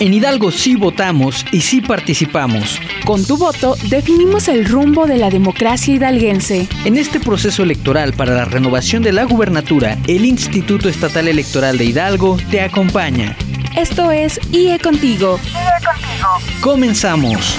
En Hidalgo sí votamos y sí participamos. Con tu voto definimos el rumbo de la democracia hidalguense. En este proceso electoral para la renovación de la gubernatura, el Instituto Estatal Electoral de Hidalgo te acompaña. Esto es IE Contigo. IE Contigo. Comenzamos.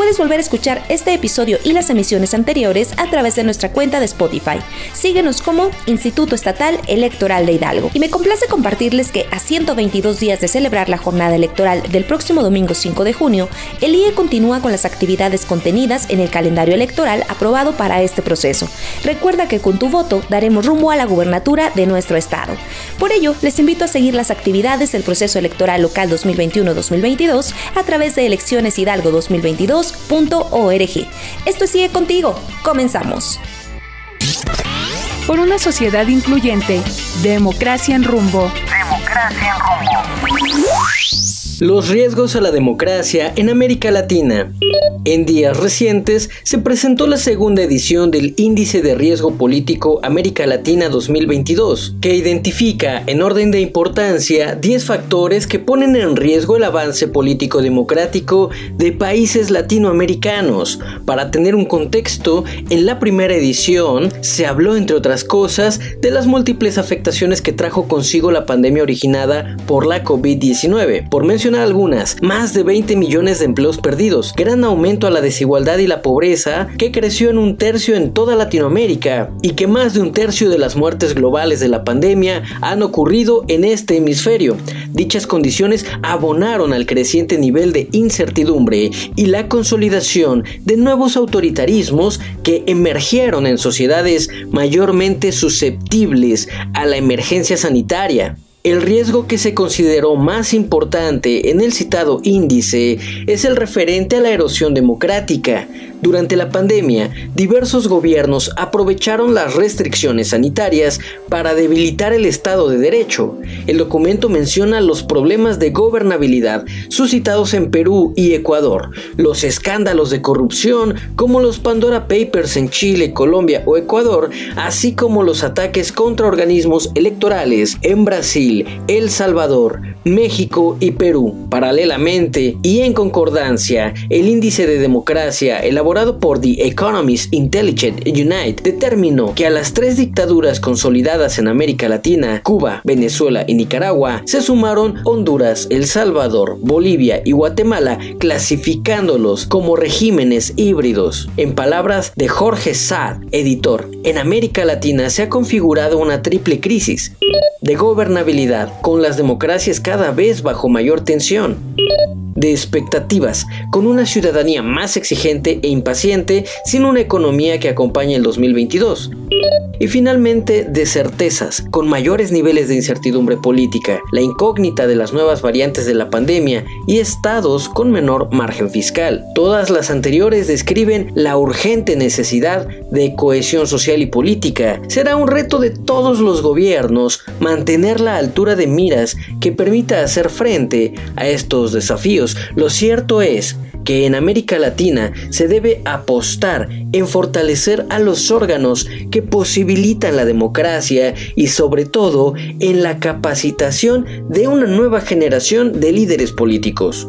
puedes volver a escuchar este episodio y las emisiones anteriores a través de nuestra cuenta de Spotify. Síguenos como Instituto Estatal Electoral de Hidalgo. Y me complace compartirles que a 122 días de celebrar la jornada electoral del próximo domingo 5 de junio, el IE continúa con las actividades contenidas en el calendario electoral aprobado para este proceso. Recuerda que con tu voto daremos rumbo a la gubernatura de nuestro estado. Por ello, les invito a seguir las actividades del proceso electoral local 2021-2022 a través de Elecciones Hidalgo 2022 org. Esto sigue contigo. Comenzamos. Por una sociedad incluyente, democracia en rumbo. Democracia en rumbo. Los riesgos a la democracia en América Latina. En días recientes se presentó la segunda edición del Índice de Riesgo Político América Latina 2022, que identifica en orden de importancia 10 factores que ponen en riesgo el avance político democrático de países latinoamericanos. Para tener un contexto, en la primera edición se habló, entre otras cosas, de las múltiples afectaciones que trajo consigo la pandemia originada por la COVID-19. Por mencionar algunas, más de 20 millones de empleos perdidos, gran aumento a la desigualdad y la pobreza que creció en un tercio en toda Latinoamérica y que más de un tercio de las muertes globales de la pandemia han ocurrido en este hemisferio. Dichas condiciones abonaron al creciente nivel de incertidumbre y la consolidación de nuevos autoritarismos que emergieron en sociedades mayormente susceptibles a la emergencia sanitaria. El riesgo que se consideró más importante en el citado índice es el referente a la erosión democrática, durante la pandemia, diversos gobiernos aprovecharon las restricciones sanitarias para debilitar el Estado de Derecho. El documento menciona los problemas de gobernabilidad suscitados en Perú y Ecuador, los escándalos de corrupción como los Pandora Papers en Chile, Colombia o Ecuador, así como los ataques contra organismos electorales en Brasil, El Salvador, México y Perú. Paralelamente y en concordancia, el índice de democracia elaborado por The Economist Intelligent Unite determinó que a las tres dictaduras consolidadas en América Latina, Cuba, Venezuela y Nicaragua, se sumaron Honduras, El Salvador, Bolivia y Guatemala, clasificándolos como regímenes híbridos. En palabras de Jorge Saad, editor, en América Latina se ha configurado una triple crisis de gobernabilidad, con las democracias cada vez bajo mayor tensión de expectativas, con una ciudadanía más exigente e impaciente, sin una economía que acompañe el 2022. Y finalmente, de certezas, con mayores niveles de incertidumbre política, la incógnita de las nuevas variantes de la pandemia y estados con menor margen fiscal. Todas las anteriores describen la urgente necesidad de cohesión social y política. Será un reto de todos los gobiernos mantener la altura de miras que permita hacer frente a estos desafíos. Lo cierto es que en América Latina se debe apostar en fortalecer a los órganos que posibilitan la democracia y sobre todo en la capacitación de una nueva generación de líderes políticos.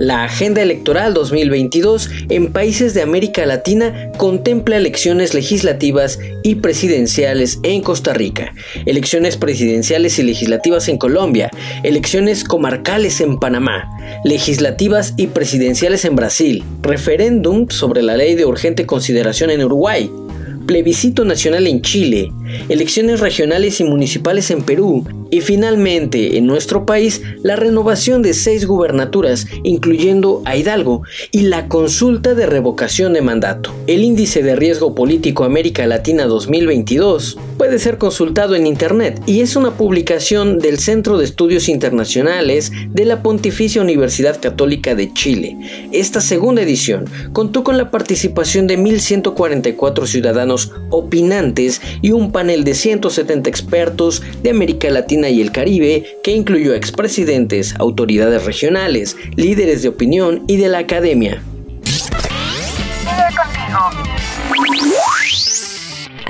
La Agenda Electoral 2022 en países de América Latina contempla elecciones legislativas y presidenciales en Costa Rica, elecciones presidenciales y legislativas en Colombia, elecciones comarcales en Panamá, legislativas y presidenciales en Brasil, referéndum sobre la ley de urgente consideración en Uruguay, plebiscito nacional en Chile, elecciones regionales y municipales en Perú Y finalmente, en nuestro país, la renovación de seis gubernaturas, incluyendo a Hidalgo, y la consulta de revocación de mandato. El índice de riesgo político América Latina 2022 puede ser consultado en Internet y es una publicación del Centro de Estudios Internacionales de la Pontificia Universidad Católica de Chile. Esta segunda edición contó con la participación de 1.144 ciudadanos opinantes y un panel de 170 expertos de América Latina y el Caribe que incluyó expresidentes, autoridades regionales, líderes de opinión y de la academia.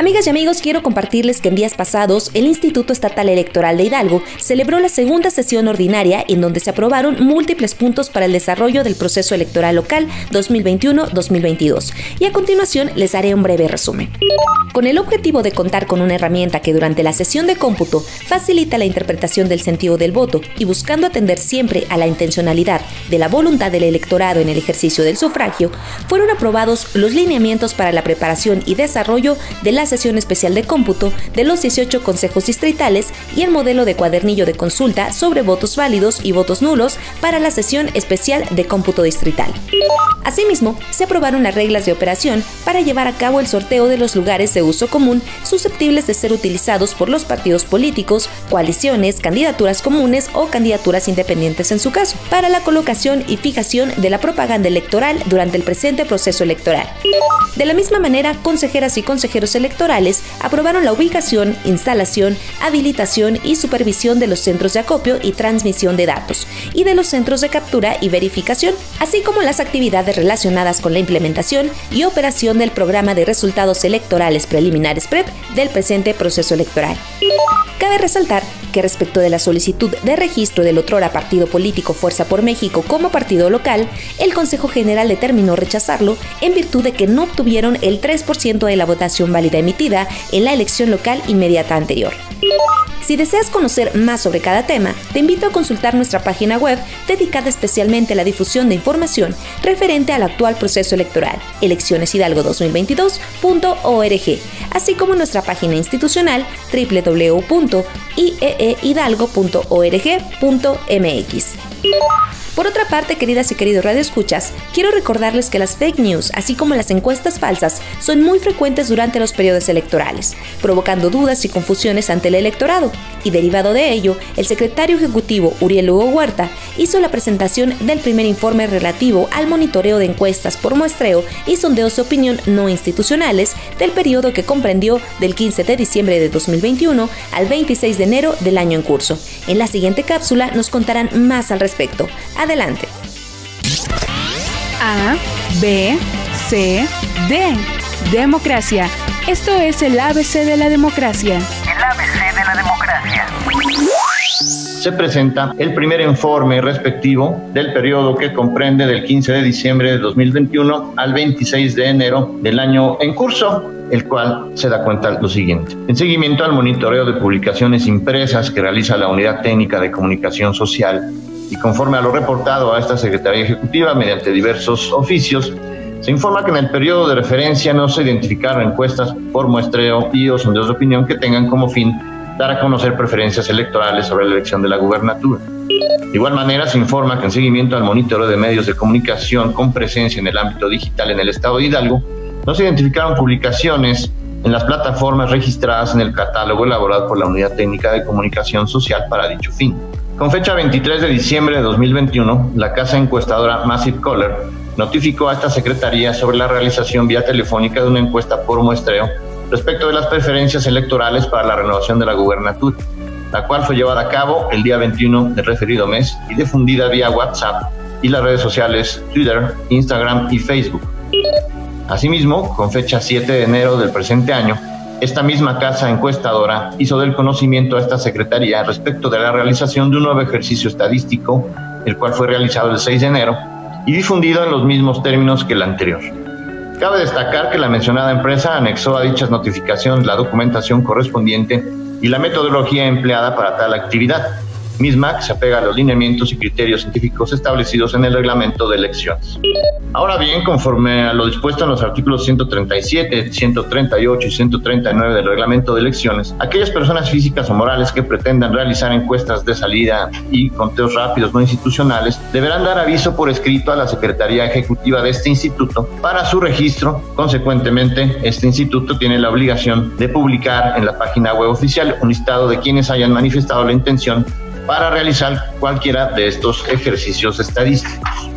Amigas y amigos, quiero compartirles que en días pasados el Instituto Estatal Electoral de Hidalgo celebró la segunda sesión ordinaria en donde se aprobaron múltiples puntos para el desarrollo del proceso electoral local 2021-2022. Y a continuación les haré un breve resumen. Con el objetivo de contar con una herramienta que durante la sesión de cómputo facilita la interpretación del sentido del voto y buscando atender siempre a la intencionalidad de la voluntad del electorado en el ejercicio del sufragio, fueron aprobados los lineamientos para la preparación y desarrollo de las sesión especial de cómputo de los 18 consejos distritales y el modelo de cuadernillo de consulta sobre votos válidos y votos nulos para la sesión especial de cómputo distrital. Asimismo, se aprobaron las reglas de operación para llevar a cabo el sorteo de los lugares de uso común susceptibles de ser utilizados por los partidos políticos, coaliciones, candidaturas comunes o candidaturas independientes en su caso, para la colocación y fijación de la propaganda electoral durante el presente proceso electoral. De la misma manera, consejeras y consejeros aprobaron la ubicación, instalación, habilitación y supervisión de los centros de acopio y transmisión de datos y de los centros de captura y verificación, así como las actividades relacionadas con la implementación y operación del programa de resultados electorales preliminares PREP del presente proceso electoral. Cabe resaltar que respecto de la solicitud de registro del otrora partido político Fuerza por México como partido local, el Consejo General determinó rechazarlo en virtud de que no obtuvieron el 3% de la votación válida emitida en la elección local inmediata anterior. Si deseas conocer más sobre cada tema, te invito a consultar nuestra página web dedicada especialmente a la difusión de información referente al actual proceso electoral, eleccioneshidalgo2022.org, así como nuestra página institucional www.ieehidalgo.org.mx. Por otra parte, queridas y queridos radioescuchas, quiero recordarles que las fake news, así como las encuestas falsas, son muy frecuentes durante los periodos electorales, provocando dudas y confusiones ante el electorado. Y derivado de ello, el secretario ejecutivo Uriel Hugo Huerta hizo la presentación del primer informe relativo al monitoreo de encuestas por muestreo y sondeos de opinión no institucionales del periodo que comprendió del 15 de diciembre de 2021 al 26 de enero del año en curso. En la siguiente cápsula nos contarán más al respecto. Adelante. A, B, C, D. Democracia. Esto es el ABC de la democracia. El ABC de la democracia. Se presenta el primer informe respectivo del periodo que comprende del 15 de diciembre de 2021 al 26 de enero del año en curso el cual se da cuenta lo siguiente. En seguimiento al monitoreo de publicaciones impresas que realiza la Unidad Técnica de Comunicación Social y conforme a lo reportado a esta Secretaría Ejecutiva mediante diversos oficios, se informa que en el periodo de referencia no se identificaron encuestas por muestreo y o sondeos de opinión que tengan como fin dar a conocer preferencias electorales sobre la elección de la gubernatura. De igual manera, se informa que en seguimiento al monitoreo de medios de comunicación con presencia en el ámbito digital en el estado de Hidalgo, no se identificaron publicaciones en las plataformas registradas en el catálogo elaborado por la Unidad Técnica de Comunicación Social para dicho fin. Con fecha 23 de diciembre de 2021, la casa encuestadora Massive Caller notificó a esta Secretaría sobre la realización vía telefónica de una encuesta por muestreo respecto de las preferencias electorales para la renovación de la gubernatura, la cual fue llevada a cabo el día 21 del referido mes y difundida vía WhatsApp y las redes sociales Twitter, Instagram y Facebook. Asimismo, con fecha 7 de enero del presente año, esta misma casa encuestadora hizo del conocimiento a esta Secretaría respecto de la realización de un nuevo ejercicio estadístico, el cual fue realizado el 6 de enero y difundido en los mismos términos que el anterior. Cabe destacar que la mencionada empresa anexó a dichas notificaciones la documentación correspondiente y la metodología empleada para tal actividad, misma que se apega a los lineamientos y criterios científicos establecidos en el reglamento de elecciones. Ahora bien, conforme a lo dispuesto en los artículos 137, 138 y 139 del reglamento de elecciones, aquellas personas físicas o morales que pretendan realizar encuestas de salida y conteos rápidos no institucionales deberán dar aviso por escrito a la Secretaría Ejecutiva de este instituto para su registro. Consecuentemente, este instituto tiene la obligación de publicar en la página web oficial un listado de quienes hayan manifestado la intención para realizar cualquiera de estos ejercicios estadísticos.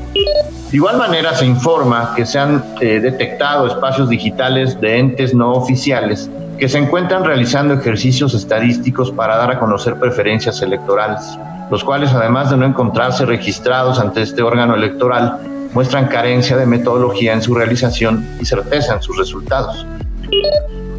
De igual manera se informa que se han eh, detectado espacios digitales de entes no oficiales que se encuentran realizando ejercicios estadísticos para dar a conocer preferencias electorales, los cuales además de no encontrarse registrados ante este órgano electoral, muestran carencia de metodología en su realización y certeza en sus resultados.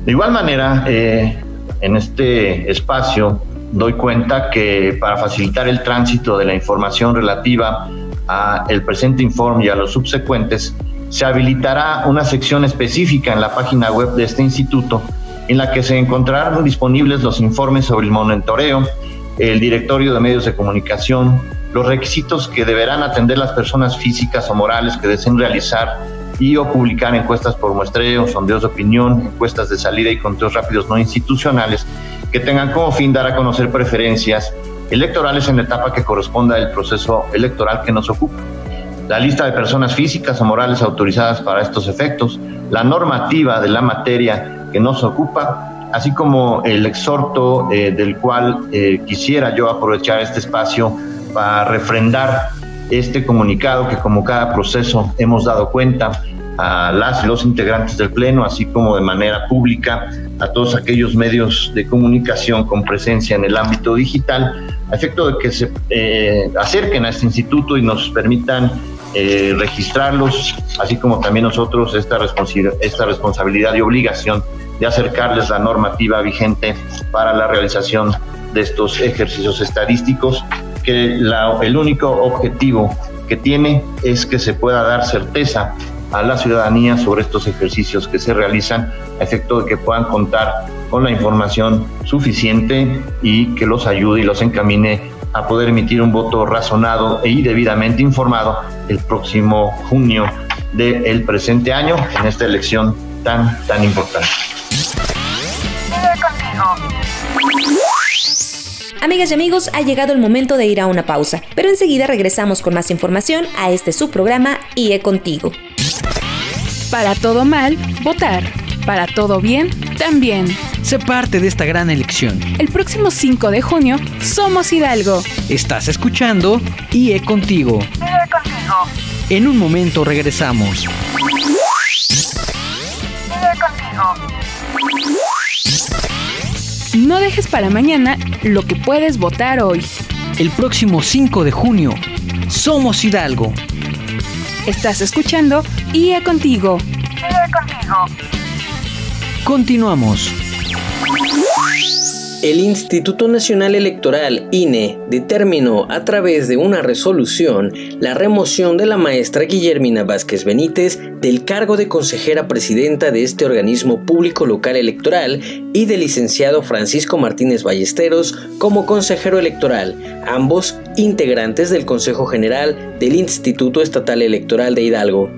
De igual manera, eh, en este espacio doy cuenta que para facilitar el tránsito de la información relativa a el presente informe y a los subsecuentes, se habilitará una sección específica en la página web de este instituto en la que se encontrarán disponibles los informes sobre el monitoreo, el directorio de medios de comunicación, los requisitos que deberán atender las personas físicas o morales que deseen realizar y o publicar encuestas por muestreo, sondeos de opinión, encuestas de salida y conteos rápidos no institucionales que tengan como fin dar a conocer preferencias electorales en la etapa que corresponda al proceso electoral que nos ocupa. La lista de personas físicas o morales autorizadas para estos efectos, la normativa de la materia que nos ocupa, así como el exhorto eh, del cual eh, quisiera yo aprovechar este espacio para refrendar este comunicado que como cada proceso hemos dado cuenta a las y los integrantes del Pleno, así como de manera pública a todos aquellos medios de comunicación con presencia en el ámbito digital, a efecto de que se eh, acerquen a este instituto y nos permitan eh, registrarlos, así como también nosotros esta, esta responsabilidad y obligación de acercarles la normativa vigente para la realización de estos ejercicios estadísticos, que el único objetivo que tiene es que se pueda dar certeza a la ciudadanía sobre estos ejercicios que se realizan a efecto de que puedan contar con la información suficiente y que los ayude y los encamine a poder emitir un voto razonado y debidamente informado el próximo junio del presente año en esta elección tan, tan importante. Amigas y amigos, ha llegado el momento de ir a una pausa, pero enseguida regresamos con más información a este subprograma IE Contigo. Para todo mal, votar. Para todo bien, también. Sé parte de esta gran elección. El próximo 5 de junio, somos Hidalgo. Estás escuchando IE Contigo. IE Contigo. En un momento regresamos. IE Contigo. No dejes para mañana lo que puedes votar hoy. El próximo 5 de junio, somos Hidalgo. Estás escuchando IE Contigo. IE Contigo. Continuamos. El Instituto Nacional Electoral, INE, determinó a través de una resolución la remoción de la maestra Guillermina Vázquez Benítez del cargo de consejera presidenta de este organismo público local electoral y del licenciado Francisco Martínez Ballesteros como consejero electoral, ambos integrantes del Consejo General del Instituto Estatal Electoral de Hidalgo.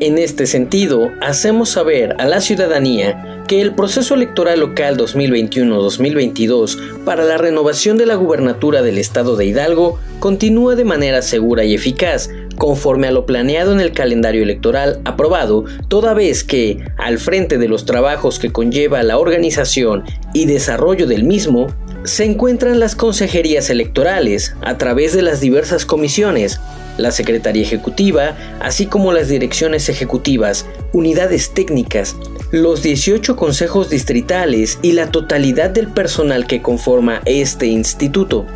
En este sentido, hacemos saber a la ciudadanía que el proceso electoral local 2021-2022 para la renovación de la gubernatura del estado de Hidalgo continúa de manera segura y eficaz, conforme a lo planeado en el calendario electoral aprobado, toda vez que, al frente de los trabajos que conlleva la organización y desarrollo del mismo, se encuentran las consejerías electorales a través de las diversas comisiones, la Secretaría Ejecutiva, así como las direcciones ejecutivas, unidades técnicas, los 18 consejos distritales y la totalidad del personal que conforma este instituto.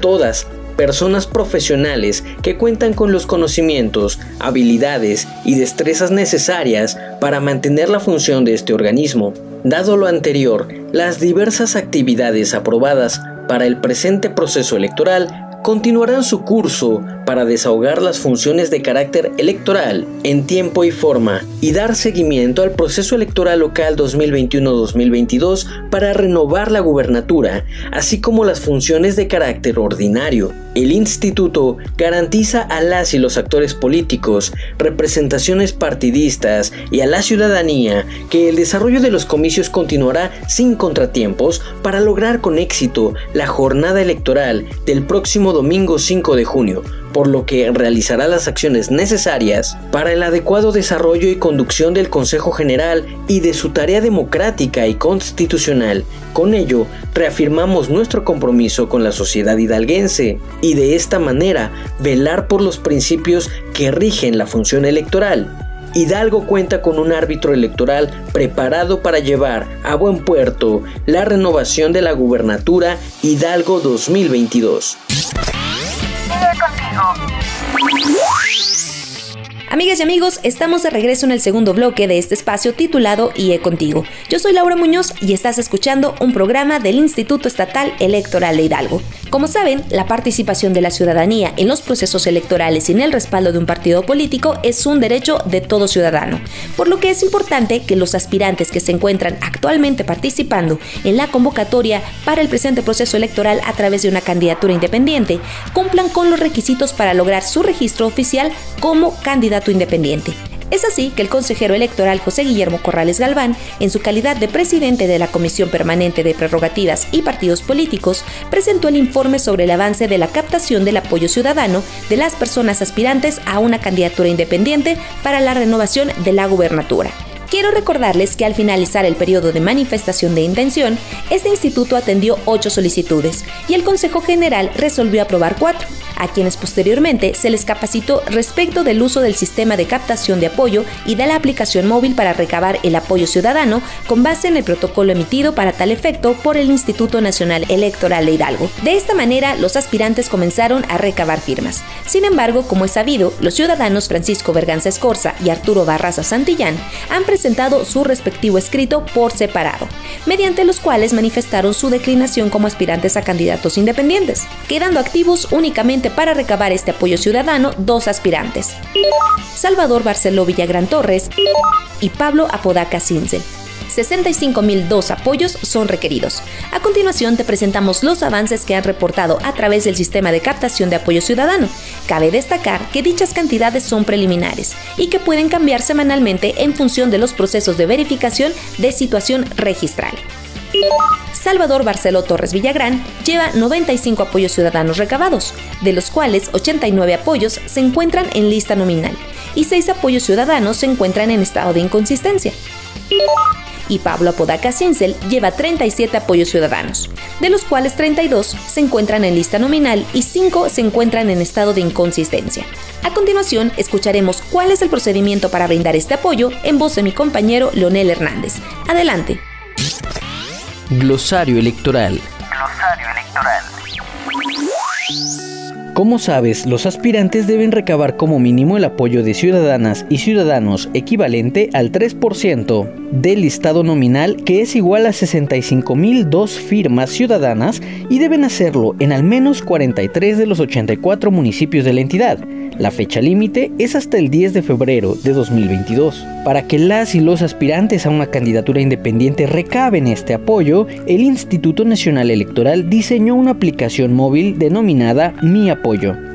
Todas personas profesionales que cuentan con los conocimientos, habilidades y destrezas necesarias para mantener la función de este organismo. Dado lo anterior, las diversas actividades aprobadas para el presente proceso electoral continuarán su curso para desahogar las funciones de carácter electoral en tiempo y forma y dar seguimiento al proceso electoral local 2021-2022 para renovar la gubernatura, así como las funciones de carácter ordinario. El instituto garantiza a las y los actores políticos, representaciones partidistas y a la ciudadanía que el desarrollo de los comicios continuará sin contratiempos para lograr con éxito la jornada electoral del próximo domingo 5 de junio, por lo que realizará las acciones necesarias para el adecuado desarrollo y conducción del Consejo General y de su tarea democrática y constitucional. Con ello, reafirmamos nuestro compromiso con la sociedad hidalguense y de esta manera velar por los principios que rigen la función electoral. Hidalgo cuenta con un árbitro electoral preparado para llevar a buen puerto la renovación de la gubernatura Hidalgo 2022. Amigas y amigos, estamos de regreso en el segundo bloque de este espacio titulado IE Contigo. Yo soy Laura Muñoz y estás escuchando un programa del Instituto Estatal Electoral de Hidalgo. Como saben, la participación de la ciudadanía en los procesos electorales y en el respaldo de un partido político es un derecho de todo ciudadano, por lo que es importante que los aspirantes que se encuentran actualmente participando en la convocatoria para el presente proceso electoral a través de una candidatura independiente cumplan con los requisitos para lograr su registro oficial como candidato independiente. Es así que el consejero electoral José Guillermo Corrales Galván, en su calidad de presidente de la Comisión Permanente de Prerrogativas y Partidos Políticos, presentó el informe sobre el avance de la captación del apoyo ciudadano de las personas aspirantes a una candidatura independiente para la renovación de la gubernatura. Quiero recordarles que al finalizar el periodo de manifestación de intención, este instituto atendió ocho solicitudes y el Consejo General resolvió aprobar cuatro, a quienes posteriormente se les capacitó respecto del uso del sistema de captación de apoyo y de la aplicación móvil para recabar el apoyo ciudadano con base en el protocolo emitido para tal efecto por el Instituto Nacional Electoral de Hidalgo. De esta manera, los aspirantes comenzaron a recabar firmas. Sin embargo, como es sabido, los ciudadanos Francisco Berganza Escorza y Arturo Barraza Santillán han presentado su respectivo escrito por separado, mediante los cuales manifestaron su declinación como aspirantes a candidatos independientes, quedando activos únicamente para recabar este apoyo ciudadano dos aspirantes, Salvador Barceló Villagrán Torres y Pablo Apodaca Cincel. 65.002 apoyos son requeridos. A continuación te presentamos los avances que han reportado a través del sistema de captación de apoyo ciudadano. Cabe destacar que dichas cantidades son preliminares y que pueden cambiar semanalmente en función de los procesos de verificación de situación registral. Salvador Barceló Torres Villagrán lleva 95 apoyos ciudadanos recabados, de los cuales 89 apoyos se encuentran en lista nominal y 6 apoyos ciudadanos se encuentran en estado de inconsistencia. Y Pablo Apodaca Cincel lleva 37 apoyos ciudadanos, de los cuales 32 se encuentran en lista nominal y 5 se encuentran en estado de inconsistencia. A continuación, escucharemos cuál es el procedimiento para brindar este apoyo en voz de mi compañero Leonel Hernández. Adelante. Glosario electoral. Glosario electoral. Como sabes, los aspirantes deben recabar como mínimo el apoyo de ciudadanas y ciudadanos equivalente al 3% del listado nominal que es igual a 65.002 firmas ciudadanas y deben hacerlo en al menos 43 de los 84 municipios de la entidad. La fecha límite es hasta el 10 de febrero de 2022. Para que las y los aspirantes a una candidatura independiente recaben este apoyo, el Instituto Nacional Electoral diseñó una aplicación móvil denominada Mi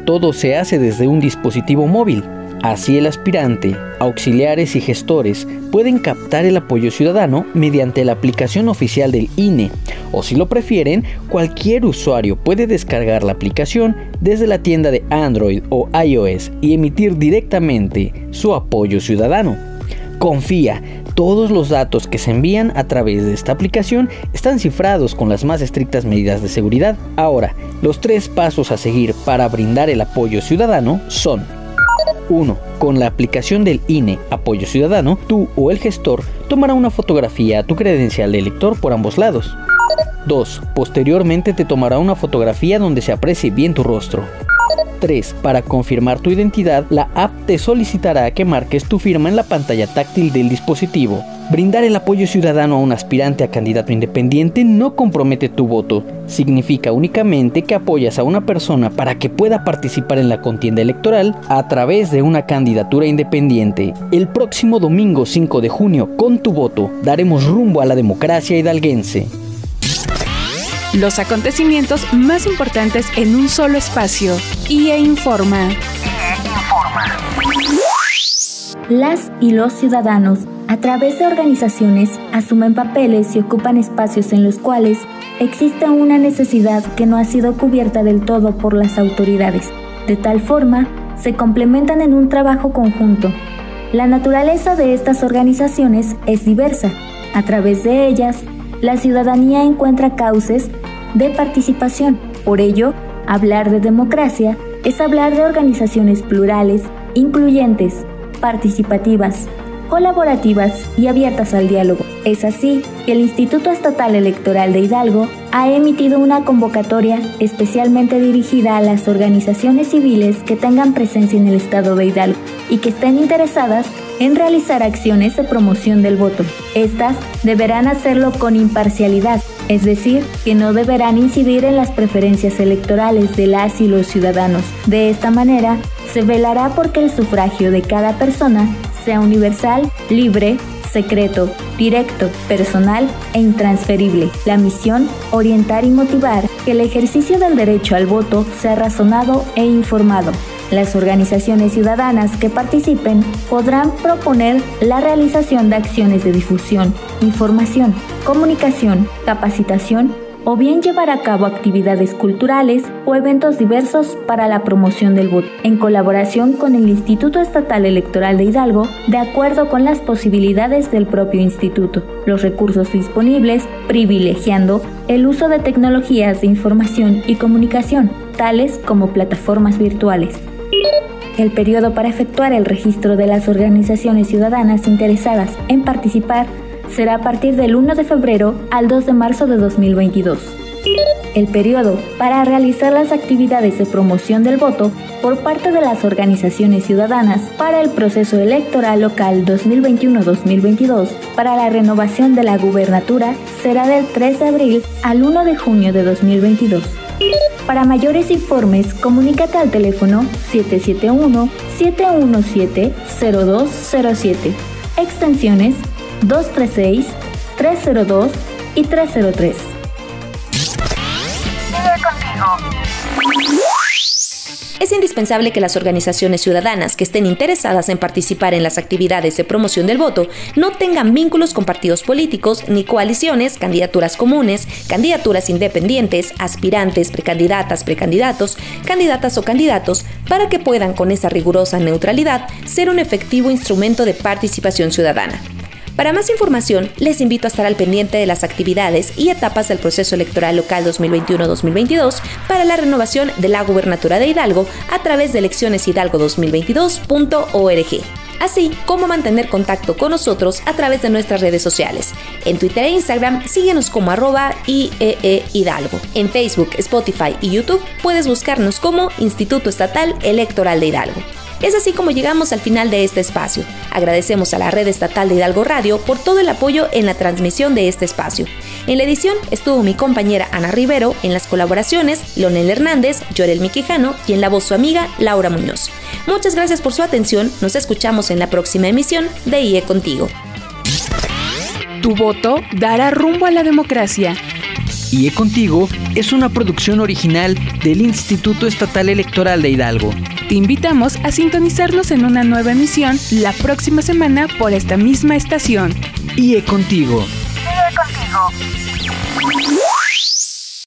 Todo se hace desde un dispositivo móvil. Así el aspirante, auxiliares y gestores pueden captar el apoyo ciudadano mediante la aplicación oficial del INE o si lo prefieren, cualquier usuario puede descargar la aplicación desde la tienda de Android o iOS y emitir directamente su apoyo ciudadano. Confía, todos los datos que se envían a través de esta aplicación están cifrados con las más estrictas medidas de seguridad. Ahora, los tres pasos a seguir para brindar el apoyo ciudadano son 1. Con la aplicación del INE Apoyo Ciudadano, tú o el gestor tomará una fotografía a tu credencial de elector por ambos lados. 2. Posteriormente te tomará una fotografía donde se aprecie bien tu rostro. 3. Para confirmar tu identidad, la app te solicitará que marques tu firma en la pantalla táctil del dispositivo. Brindar el apoyo ciudadano a un aspirante a candidato independiente no compromete tu voto. Significa únicamente que apoyas a una persona para que pueda participar en la contienda electoral a través de una candidatura independiente. El próximo domingo 5 de junio, con tu voto, daremos rumbo a la democracia hidalguense. Los acontecimientos más importantes en un solo espacio. IE Informa. Las y los ciudadanos, a través de organizaciones, asumen papeles y ocupan espacios en los cuales existe una necesidad que no ha sido cubierta del todo por las autoridades. De tal forma, se complementan en un trabajo conjunto. La naturaleza de estas organizaciones es diversa. A través de ellas, la ciudadanía encuentra cauces de participación. Por ello, hablar de democracia es hablar de organizaciones plurales, incluyentes, participativas, colaborativas y abiertas al diálogo. Es así que el Instituto Estatal Electoral de Hidalgo ha emitido una convocatoria especialmente dirigida a las organizaciones civiles que tengan presencia en el estado de Hidalgo y que estén interesadas en realizar acciones de promoción del voto. Estas deberán hacerlo con imparcialidad, es decir, que no deberán incidir en las preferencias electorales de las y los ciudadanos. De esta manera, se velará porque el sufragio de cada persona sea universal, libre, secreto, directo, personal e intransferible. La misión, orientar y motivar que el ejercicio del derecho al voto sea razonado e informado. Las organizaciones ciudadanas que participen podrán proponer la realización de acciones de difusión, información, comunicación, capacitación o bien llevar a cabo actividades culturales o eventos diversos para la promoción del voto, en colaboración con el Instituto Estatal Electoral de Hidalgo, de acuerdo con las posibilidades del propio instituto, los recursos disponibles, privilegiando el uso de tecnologías de información y comunicación, tales como plataformas virtuales. El periodo para efectuar el registro de las organizaciones ciudadanas interesadas en participar será a partir del 1 de febrero al 2 de marzo de 2022. El periodo para realizar las actividades de promoción del voto por parte de las organizaciones ciudadanas para el proceso electoral local 2021-2022 para la renovación de la gubernatura será del 3 de abril al 1 de junio de 2022. Para mayores informes, comunícate al teléfono 771-717-0207, extensiones 236, 302 y 303. Es indispensable que las organizaciones ciudadanas que estén interesadas en participar en las actividades de promoción del voto no tengan vínculos con partidos políticos ni coaliciones, candidaturas comunes, candidaturas independientes, aspirantes, precandidatas, precandidatos, candidatas o candidatos, para que puedan con esa rigurosa neutralidad ser un efectivo instrumento de participación ciudadana. Para más información, les invito a estar al pendiente de las actividades y etapas del proceso electoral local 2021-2022 para la renovación de la gubernatura de Hidalgo a través de eleccioneshidalgo2022.org así como mantener contacto con nosotros a través de nuestras redes sociales. En Twitter e Instagram síguenos como arroba IEE Hidalgo. En Facebook, Spotify y YouTube puedes buscarnos como Instituto Estatal Electoral de Hidalgo. Es así como llegamos al final de este espacio. Agradecemos a la red estatal de Hidalgo Radio por todo el apoyo en la transmisión de este espacio. En la edición estuvo mi compañera Ana Rivero, en las colaboraciones Leonel Hernández, Llorel Miquijano y en la voz su amiga Laura Muñoz. Muchas gracias por su atención, nos escuchamos en la próxima emisión de IE Contigo. Tu voto dará rumbo a la democracia. IE Contigo es una producción original del Instituto Estatal Electoral de Hidalgo. Te invitamos a sintonizarnos en una nueva emisión la próxima semana por esta misma estación. IE Contigo. IE Contigo.